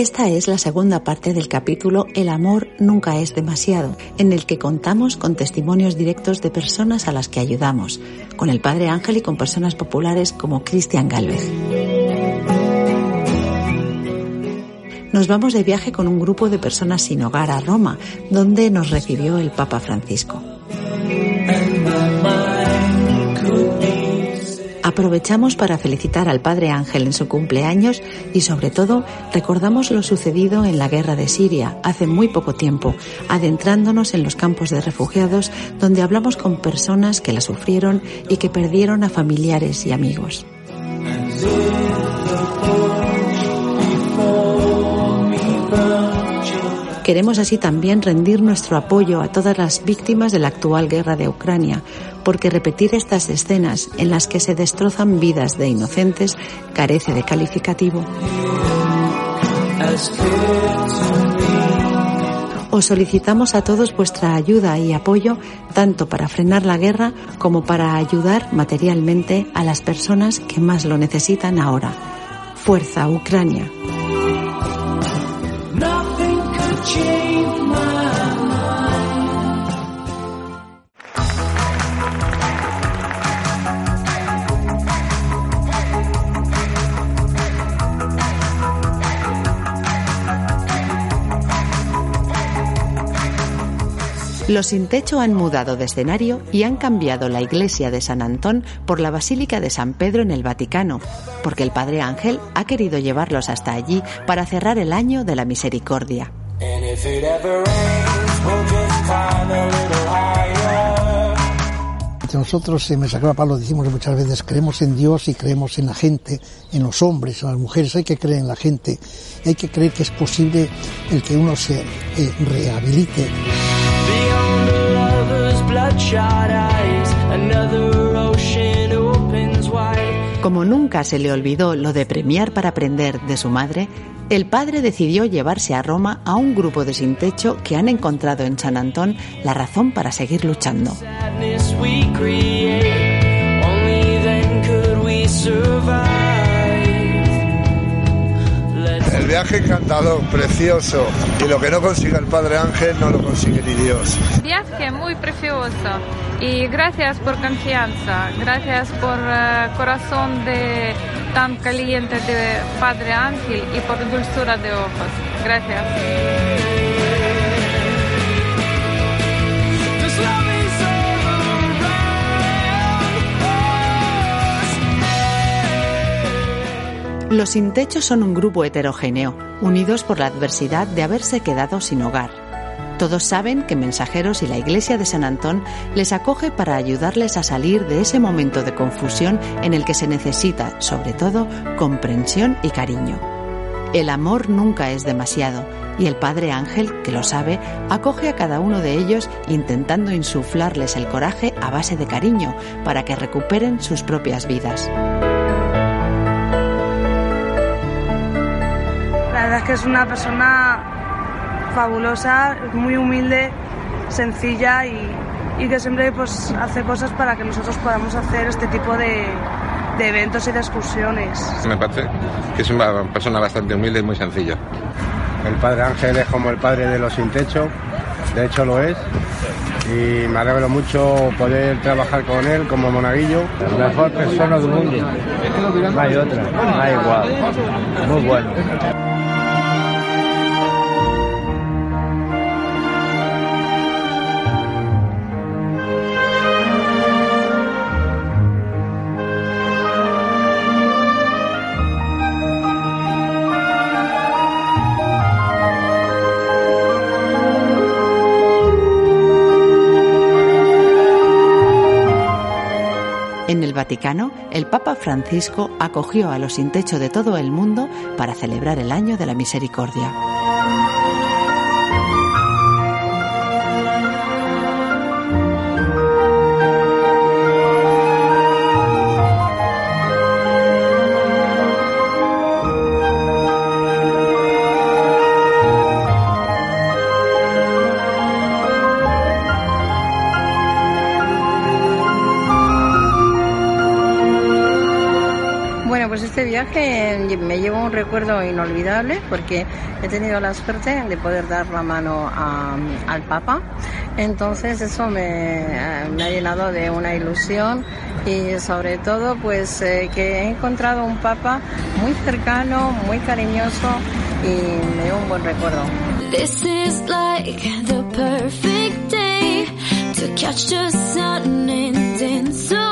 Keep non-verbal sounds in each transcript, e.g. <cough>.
Esta es la segunda parte del capítulo El amor nunca es demasiado, en el que contamos con testimonios directos de personas a las que ayudamos, con el Padre Ángel y con personas populares como Cristian Galvez. Nos vamos de viaje con un grupo de personas sin hogar a Roma, donde nos recibió el Papa Francisco. Aprovechamos para felicitar al Padre Ángel en su cumpleaños y sobre todo recordamos lo sucedido en la guerra de Siria hace muy poco tiempo, adentrándonos en los campos de refugiados donde hablamos con personas que la sufrieron y que perdieron a familiares y amigos. Queremos así también rendir nuestro apoyo a todas las víctimas de la actual guerra de Ucrania, porque repetir estas escenas en las que se destrozan vidas de inocentes carece de calificativo. Os solicitamos a todos vuestra ayuda y apoyo tanto para frenar la guerra como para ayudar materialmente a las personas que más lo necesitan ahora. Fuerza Ucrania. Los sin techo han mudado de escenario y han cambiado la iglesia de San Antón por la Basílica de San Pedro en el Vaticano, porque el Padre Ángel ha querido llevarlos hasta allí para cerrar el año de la misericordia. Nosotros en Mesa Pablo decimos muchas veces creemos en Dios y creemos en la gente, en los hombres, en las mujeres, hay que creer en la gente, hay que creer que es posible el que uno se eh, rehabilite. Como nunca se le olvidó lo de premiar para aprender de su madre, el padre decidió llevarse a Roma a un grupo de sin techo que han encontrado en San Antón la razón para seguir luchando. Viaje encantador, precioso. Y lo que no consigue el Padre Ángel no lo consigue ni Dios. Viaje muy precioso. Y gracias por confianza. Gracias por uh, corazón de tan caliente de Padre Ángel y por dulzura de ojos. Gracias. Los sin techo son un grupo heterogéneo, unidos por la adversidad de haberse quedado sin hogar. Todos saben que Mensajeros y la Iglesia de San Antón les acoge para ayudarles a salir de ese momento de confusión en el que se necesita, sobre todo, comprensión y cariño. El amor nunca es demasiado y el Padre Ángel, que lo sabe, acoge a cada uno de ellos intentando insuflarles el coraje a base de cariño para que recuperen sus propias vidas. Es que es una persona fabulosa, muy humilde, sencilla y, que siempre pues, hace cosas para que nosotros podamos hacer este tipo de, de eventos y de excursiones. Me parece que es una persona bastante humilde y muy sencilla. El padre Ángel es como el padre de los sin techo, de hecho lo es, y me alegro mucho poder trabajar con él como monaguillo. La mejor persona del mundo. No hay otra, no hay igual. Muy bueno. El Papa Francisco acogió a los sin techo de todo el mundo para celebrar el año de la misericordia. Me llevo un recuerdo inolvidable porque he tenido la suerte de poder dar la mano al Papa. Entonces eso me, me, ha llenado de una ilusión y sobre todo pues eh, que he encontrado un Papa muy cercano, muy cariñoso y me dio un buen recuerdo. This is like the perfect day to catch the sun and dance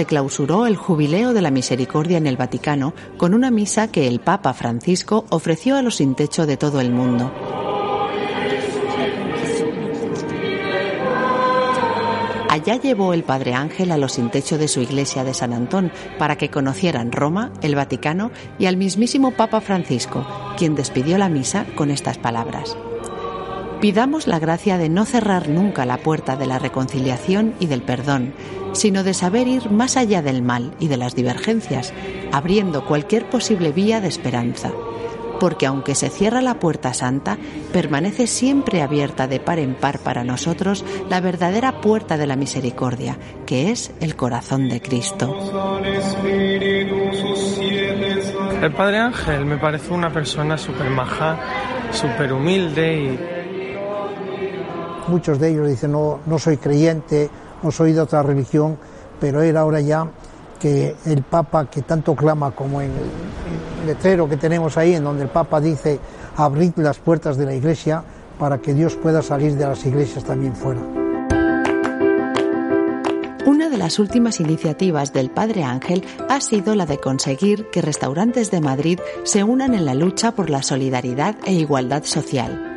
se clausuró el Jubileo de la Misericordia en el Vaticano con una misa que el Papa Francisco ofreció a los sin techo de todo el mundo. Allá llevó el Padre Ángel a los sin techo de su iglesia de San Antón para que conocieran Roma, el Vaticano y al mismísimo Papa Francisco, quien despidió la misa con estas palabras. Pidamos la gracia de no cerrar nunca la puerta de la reconciliación y del perdón, sino de saber ir más allá del mal y de las divergencias, abriendo cualquier posible vía de esperanza. Porque aunque se cierra la puerta santa, permanece siempre abierta de par en par para nosotros la verdadera puerta de la misericordia, que es el corazón de Cristo. El Padre Ángel me parece una persona súper maja, súper humilde y... Muchos de ellos dicen, no, no soy creyente, no soy de otra religión, pero era ahora ya que el Papa que tanto clama como en el letrero que tenemos ahí, en donde el Papa dice abrid las puertas de la iglesia para que Dios pueda salir de las iglesias también fuera. Una de las últimas iniciativas del Padre Ángel ha sido la de conseguir que restaurantes de Madrid se unan en la lucha por la solidaridad e igualdad social.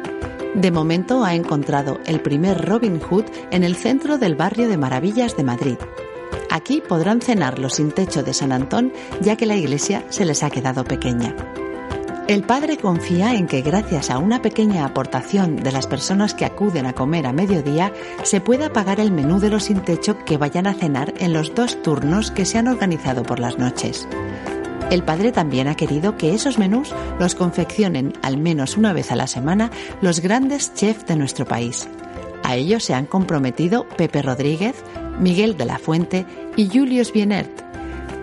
De momento ha encontrado el primer Robin Hood en el centro del barrio de Maravillas de Madrid. Aquí podrán cenar los sin techo de San Antón ya que la iglesia se les ha quedado pequeña. El padre confía en que gracias a una pequeña aportación de las personas que acuden a comer a mediodía se pueda pagar el menú de los sin techo que vayan a cenar en los dos turnos que se han organizado por las noches. El padre también ha querido que esos menús los confeccionen al menos una vez a la semana los grandes chefs de nuestro país. A ellos se han comprometido Pepe Rodríguez, Miguel de la Fuente y Julius Bienert.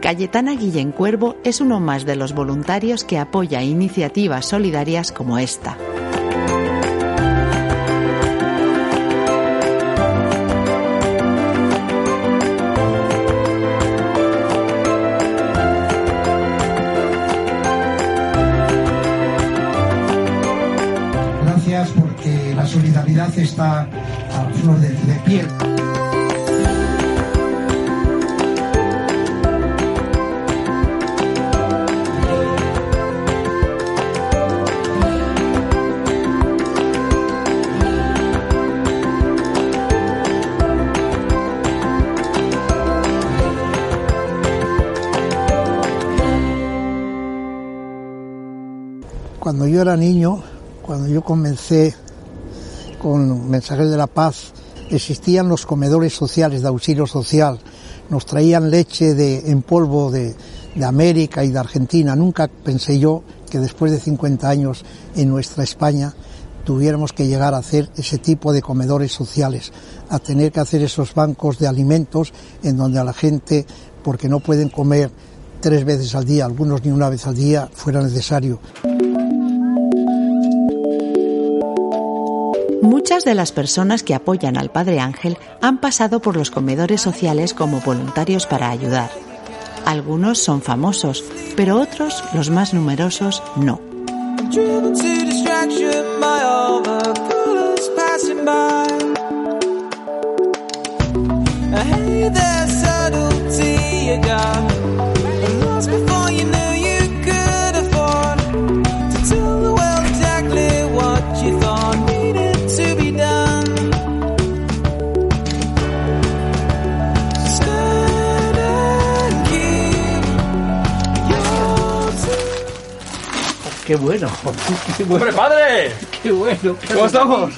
Cayetana Guillén Cuervo es uno más de los voluntarios que apoya iniciativas solidarias como esta. Está a flor de, de piel. Cuando yo era niño, cuando yo comencé con Mensajeros de la Paz existían los comedores sociales de auxilio social. Nos traían leche de, en polvo de, de América y de Argentina. Nunca pensé yo que después de 50 años en nuestra España tuviéramos que llegar a hacer ese tipo de comedores sociales, a tener que hacer esos bancos de alimentos en donde a la gente, porque no pueden comer tres veces al día, algunos ni una vez al día, fuera necesario. Muchas de las personas que apoyan al Padre Ángel han pasado por los comedores sociales como voluntarios para ayudar. Algunos son famosos, pero otros, los más numerosos, no. <laughs> Qué bueno. ¡Hombre, padre! Qué bueno. ¿Cómo estamos?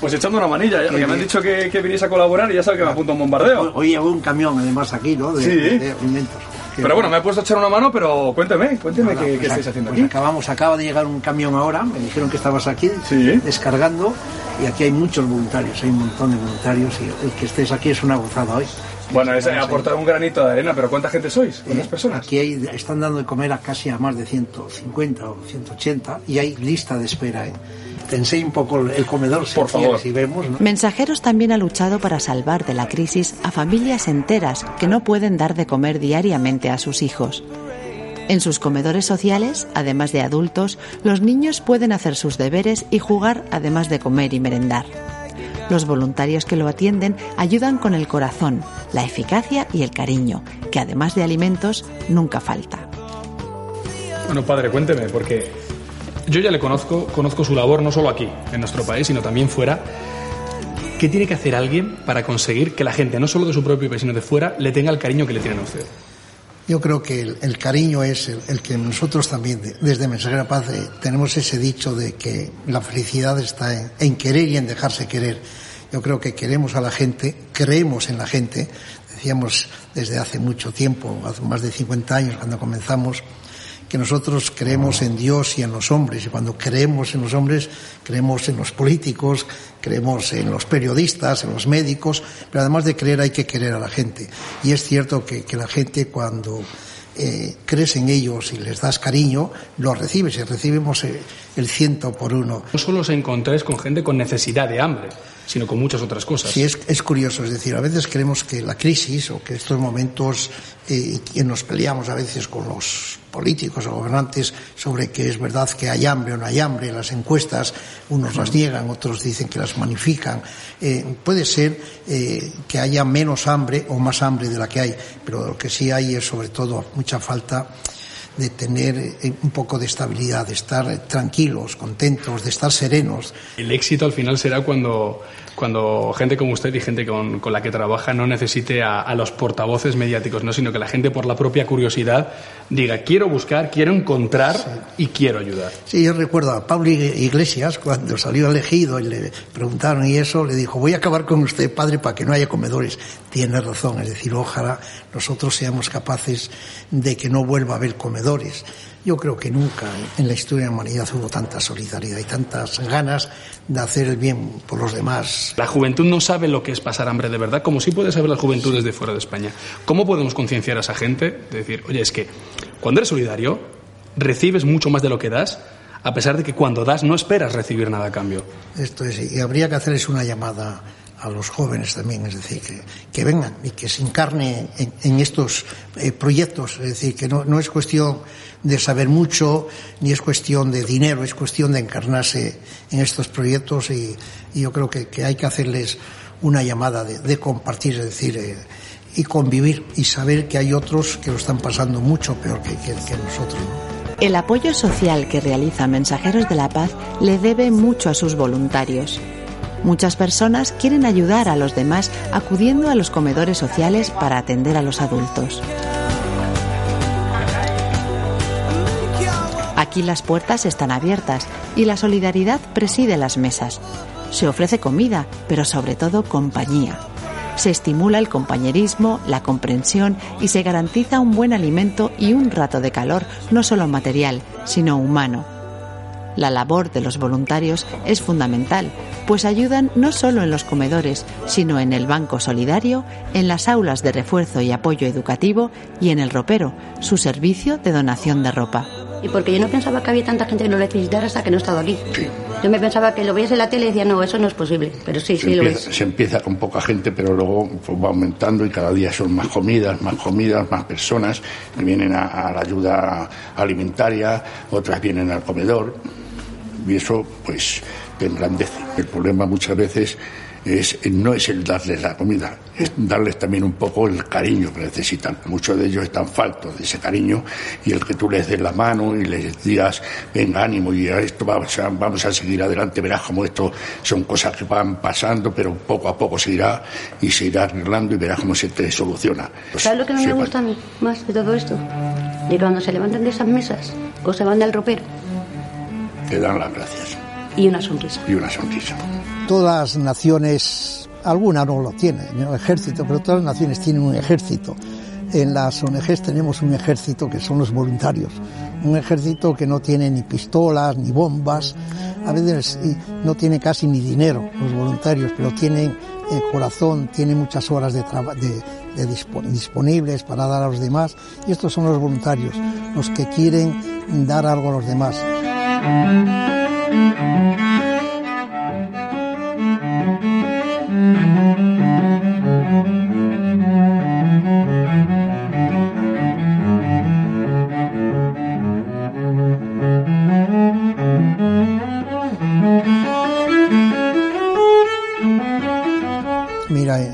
Pues echando una manilla, ya, porque me han dicho que, que a colaborar y ya sabe que me apunta un bombardeo. Hoy llegó un camión además aquí, ¿no? De, Sí. de alimentos. Pero bueno, me he puesto a echar una mano, pero cuénteme, cuénteme Nada, qué, pues qué estáis haciendo pues aquí. acabamos, acaba de llegar un camión ahora, me dijeron que estabas aquí descargando y aquí hay muchos voluntarios, hay un montón de voluntarios y el que estés aquí es una gozada hoy. Bueno, es aportar un granito de arena, pero ¿cuánta gente sois? ¿Cuántas personas? Aquí hay- están dando de comer a casi a más de 150 o 180 y hay lista de espera. ¿eh? Te enseño un poco el comedor si Por favor. y vemos. ¿no? Mensajeros también ha luchado para salvar de la crisis a familias enteras que no pueden dar de comer diariamente a sus hijos. En sus comedores sociales, además de adultos, los niños pueden hacer sus deberes y jugar además de comer y merendar. Los voluntarios que lo atienden ayudan con el corazón, la eficacia y el cariño, que además de alimentos nunca falta. Bueno, padre, cuénteme, porque yo ya le conozco, conozco su labor no solo aquí, en nuestro país, sino también fuera. ¿Qué tiene que hacer alguien para conseguir que la gente, no solo de su propio país, sino de fuera, le tenga el cariño que le tienen a usted? Yo creo que el, el cariño es el, el que nosotros también, de- desde Mensajera Paz, eh, tenemos ese dicho de que la felicidad está en, en querer y en dejarse querer. Yo creo que queremos a la gente, creemos en la gente. Decíamos desde hace mucho tiempo, hace más de 50 años, cuando comenzamos, que nosotros creemos en Dios y en los hombres. Y cuando creemos en los hombres, creemos en los políticos, creemos en los periodistas, en los médicos, pero además de creer hay que querer a la gente. Y es cierto que, la gente cuando eh, crees en ellos y les das cariño, lo recibes y recibimos eh, el ciento por uno. No solo os encontráis con gente con necesidad de hambre, sino con muchas otras cosas. Sí, es, es curioso, es decir, a veces creemos que la crisis o que estos momentos eh, que nos peleamos a veces con los políticos o gobernantes sobre que es verdad que hay hambre o no hay hambre, las encuestas unos las niegan, otros dicen que las magnifican. Eh, puede ser eh, que haya menos hambre o más hambre de la que hay, pero lo que sí hay es sobre todo mucha falta de tener eh, un poco de estabilidad, de estar tranquilos, contentos, de estar serenos, El éxito al final será cuando, cuando gente como usted y gente con, con la que trabaja no necesite a, a los portavoces mediáticos, ¿no? sino que la gente por la propia curiosidad diga quiero buscar, quiero encontrar y quiero ayudar. Sí, yo recuerdo a Pablo Iglesias cuando salió elegido y le preguntaron y eso, le dijo, voy a acabar con usted, padre, para que no haya comedores. Tiene razón, es decir, ojalá nosotros seamos capaces de que no vuelva a haber comedores. Yo creo que nunca en la historia de la humanidad hubo tanta solidaridad y tantas ganas de hacer el bien por los demás. La juventud no sabe lo que es pasar hambre de verdad, como sí puede saber la juventud desde fuera de España. ¿Cómo podemos concienciar a esa gente de decir, oye, es que cuando eres solidario, recibes mucho más de lo que das, a pesar de que cuando das no esperas recibir nada a cambio? Esto es, y habría que hacerles una llamada a los jóvenes también, es decir, que, que vengan y que se encarne en, estos eh, proyectos, es decir, que no, no es cuestión de saber mucho, ni es cuestión de dinero, es cuestión de encarnarse en estos proyectos y, yo creo que, hay que hacerles una llamada de, compartir, es decir, eh, y convivir y saber que hay otros que lo están pasando mucho peor que, nosotros. ¿no? El apoyo social que realiza Mensajeros de la Paz le debe mucho a sus voluntarios. Muchas personas quieren ayudar a los demás acudiendo a los comedores sociales para atender a los adultos. Aquí las puertas están abiertas y la solidaridad preside las mesas. Se ofrece comida, pero sobre todo compañía. Se estimula el compañerismo, la comprensión y se garantiza un buen alimento y un rato de calor, no solo material, sino humano. La labor de los voluntarios es fundamental, pues ayudan no solo en los comedores, sino en el banco solidario, en las aulas de refuerzo y apoyo educativo y en el ropero, su servicio de donación de ropa. Y porque yo no pensaba que había tanta gente que lo necesitara hasta que no he estado aquí. Yo me pensaba que lo veías en la tele y decía, no, eso no es posible. Pero sí, se, sí lo es. se empieza con poca gente, pero luego pues, va aumentando y cada día son más comidas, más comidas, más personas que vienen a, a la ayuda alimentaria, otras vienen al comedor y eso pues te engrandece. El problema muchas veces es, no es el darles la comida, es darles también un poco el cariño que necesitan. Muchos de ellos están faltos de ese cariño y el que tú les des la mano y les digas, venga, ánimo y a esto vamos a, vamos a seguir adelante, verás como esto son cosas que van pasando, pero poco a poco se irá y se irá arreglando y verás cómo se te soluciona. Pues, ¿Sabes lo que no me gusta a mí más de todo esto? De cuando se levantan de esas mesas o se van del ropero Te dan las gracias y una sonrisa. y una sonrisa. todas las naciones, algunas no lo tienen, el ejército, pero todas las naciones tienen un ejército. En las ONGs tenemos un ejército que son los voluntarios, un ejército que no tiene ni pistolas ni bombas, a veces no tiene casi ni dinero los voluntarios, pero tienen el corazón, tienen muchas horas de, de, disponibles para dar a los demás y estos son los voluntarios, los que quieren dar algo a los demás.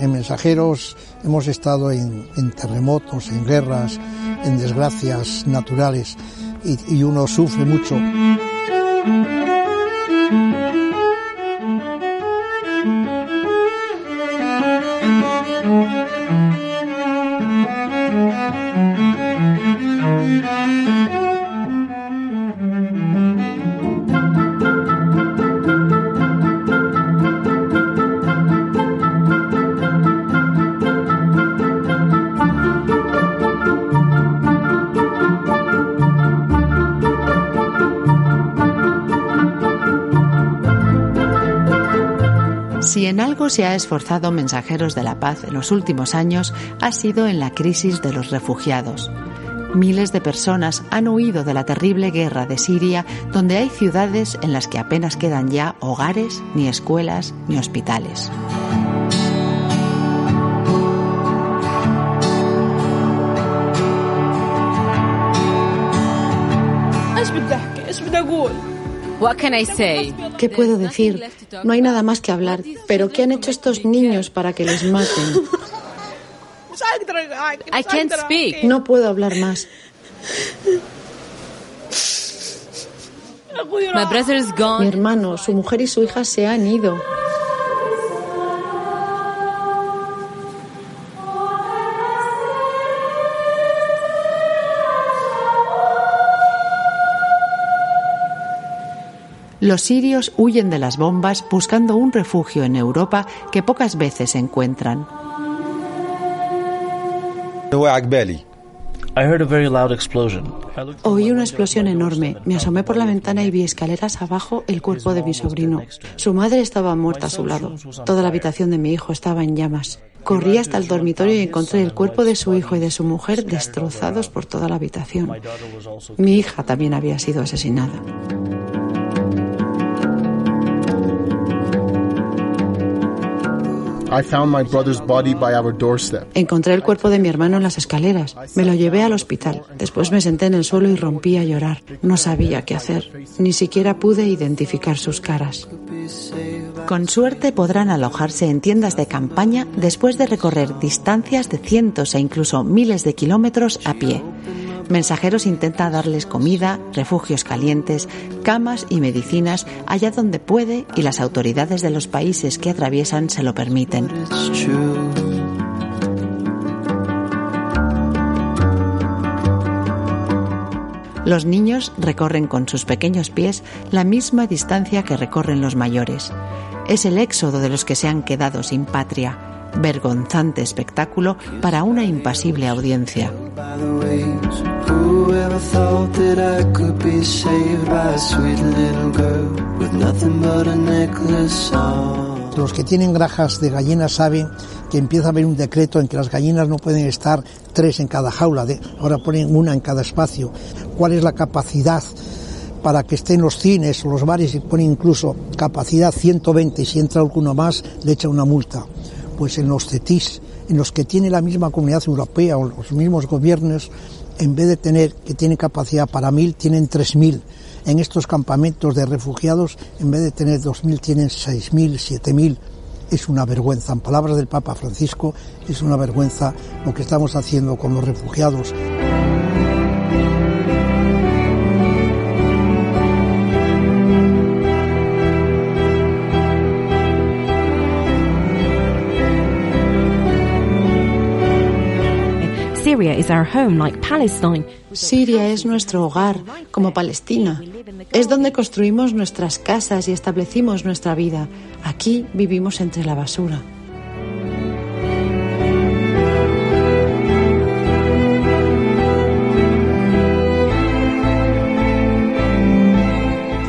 En mensajeros hemos estado en, terremotos, en guerras, en desgracias naturales y uno sufre mucho. Thank you. Se ha esforzado Mensajeros de la Paz en los últimos años ha sido en la crisis de los refugiados. Miles de personas han huido de la terrible guerra de Siria, donde hay ciudades en las que apenas quedan ya hogares, ni escuelas, ni hospitales. ¿Qué puedo decir? No hay nada más que hablar. Pero ¿qué han hecho estos niños para que les maten? I can't speak. No puedo hablar más. Mi hermano, su mujer y su hija se han ido. Los sirios huyen de las bombas buscando un refugio en Europa que pocas veces encuentran. Oí una explosión enorme. Me asomé por la ventana y vi escaleras abajo el cuerpo de mi sobrino. Su madre estaba muerta a su lado. Toda la habitación de mi hijo estaba en llamas. Corrí hasta el dormitorio y encontré el cuerpo de su hijo y de su mujer destrozados por toda la habitación. Mi hija también había sido asesinada. Encontré el cuerpo de mi hermano en las escaleras. Me lo llevé al hospital. Después me senté en el suelo y rompí a llorar. No sabía qué hacer. Ni siquiera pude identificar sus caras. Con suerte podrán alojarse en tiendas de campaña después de recorrer distancias de cientos e incluso miles de kilómetros a pie. Mensajeros intenta darles comida, refugios calientes, camas y medicinas allá donde puede y las autoridades de los países que atraviesan se lo permiten. Los niños recorren con sus pequeños pies la misma distancia que recorren los mayores. Es el éxodo de los que se han quedado sin patria, vergonzante espectáculo para una impasible audiencia. Los que tienen grajas de gallinas saben que empieza a haber un decreto en que las gallinas no pueden estar tres en cada jaula, ahora ponen una en cada espacio. ¿Cuál es la capacidad para que estén los cines o los bares y ponen incluso capacidad 120 y si entra alguno más le echa una multa? Pues en los CETIS, en los que tiene la misma comunidad europea o los mismos gobiernos, en vez de tener que tienen capacidad para mil, tienen tres mil. En estos campamentos de refugiados, en vez de tener dos mil, tienen seis mil, siete mil. Es una vergüenza. En palabras del Papa Francisco, es una vergüenza lo que estamos haciendo con los refugiados. Siria es nuestro hogar, como Palestina. Es donde construimos nuestras casas y establecimos nuestra vida. Aquí vivimos entre la basura.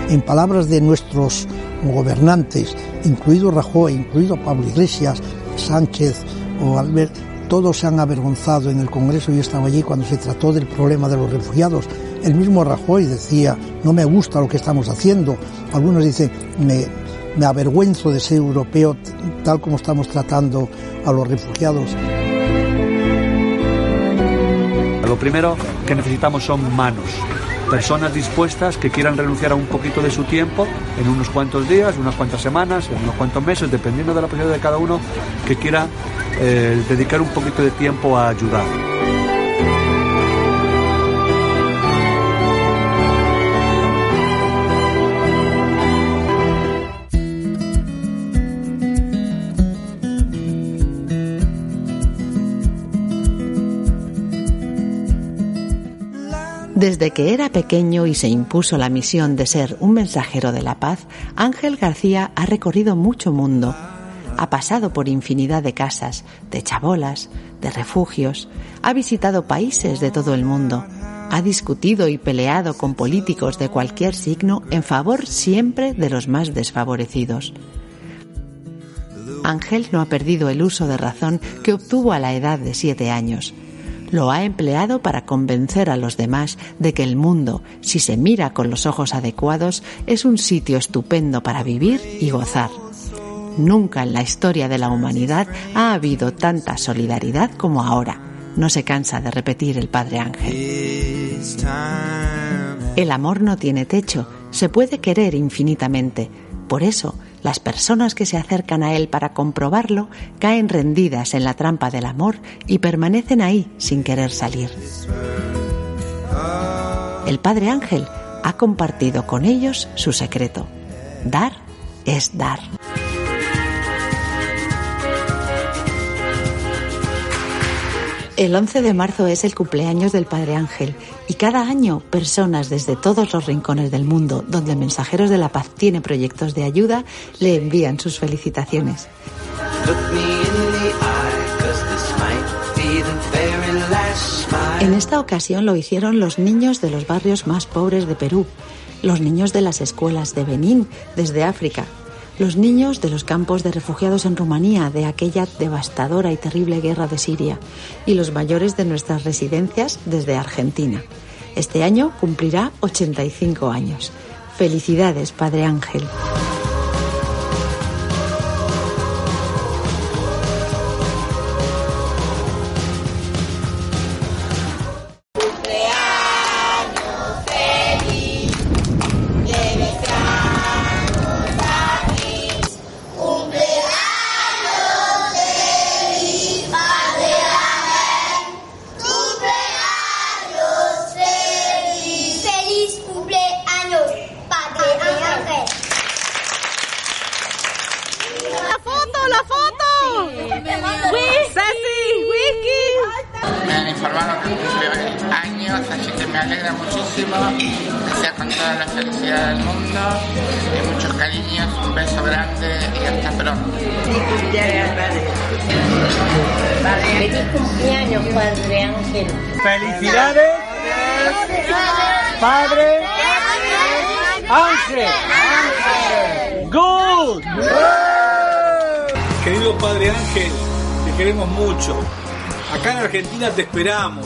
En palabras de nuestros gobernantes, incluido Rajoy, incluido Pablo Iglesias, Sánchez o Albert, todos se han avergonzado en el Congreso. Yo estaba allí cuando se trató del problema de los refugiados. El mismo Rajoy decía, no me gusta lo que estamos haciendo. Algunos dicen, me, me avergüenzo de ser europeo tal como estamos tratando a los refugiados. Lo primero que necesitamos son manos, personas dispuestas que quieran renunciar a un poquito de su tiempo en unos cuantos días, unas cuantas semanas, en unos cuantos meses, dependiendo de la posibilidad de cada uno, que quiera eh, dedicar un poquito de tiempo a ayudar. Desde que era pequeño y se impuso la misión de ser un mensajero de la paz, Ángel García ha recorrido mucho mundo. Ha pasado por infinidad de casas, de chabolas, de refugios, ha visitado países de todo el mundo, ha discutido y peleado con políticos de cualquier signo en favor siempre de los más desfavorecidos. Ángel no ha perdido el uso de razón que obtuvo a la edad de siete años lo ha empleado para convencer a los demás de que el mundo, si se mira con los ojos adecuados, es un sitio estupendo para vivir y gozar. Nunca en la historia de la humanidad ha habido tanta solidaridad como ahora. No se cansa de repetir el Padre Ángel. El amor no tiene techo, se puede querer infinitamente. Por eso, las personas que se acercan a él para comprobarlo caen rendidas en la trampa del amor y permanecen ahí sin querer salir. El Padre Ángel ha compartido con ellos su secreto. Dar es dar. El 11 de marzo es el cumpleaños del Padre Ángel y cada año personas desde todos los rincones del mundo donde Mensajeros de la Paz tiene proyectos de ayuda le envían sus felicitaciones. En esta ocasión lo hicieron los niños de los barrios más pobres de Perú, los niños de las escuelas de Benín, desde África, los niños de los campos de refugiados en Rumanía de aquella devastadora y terrible guerra de Siria y los mayores de nuestras residencias desde Argentina. Este año cumplirá 85 años. Felicidades, Padre Ángel. Feliz cumpleaños, Padre Ángel. ¡Felicidades! ¡Padre Ángel! ¡Good! Querido Padre Ángel, te queremos mucho. Acá en Argentina te esperamos.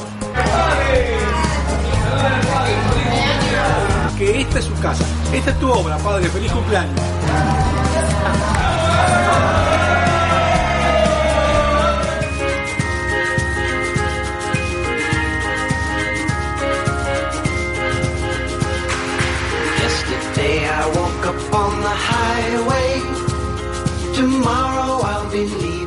Que esta es su casa. Esta es tu obra, Padre. Feliz cumpleaños. Yesterday I woke up on the highway. Tomorrow I'll be leaving.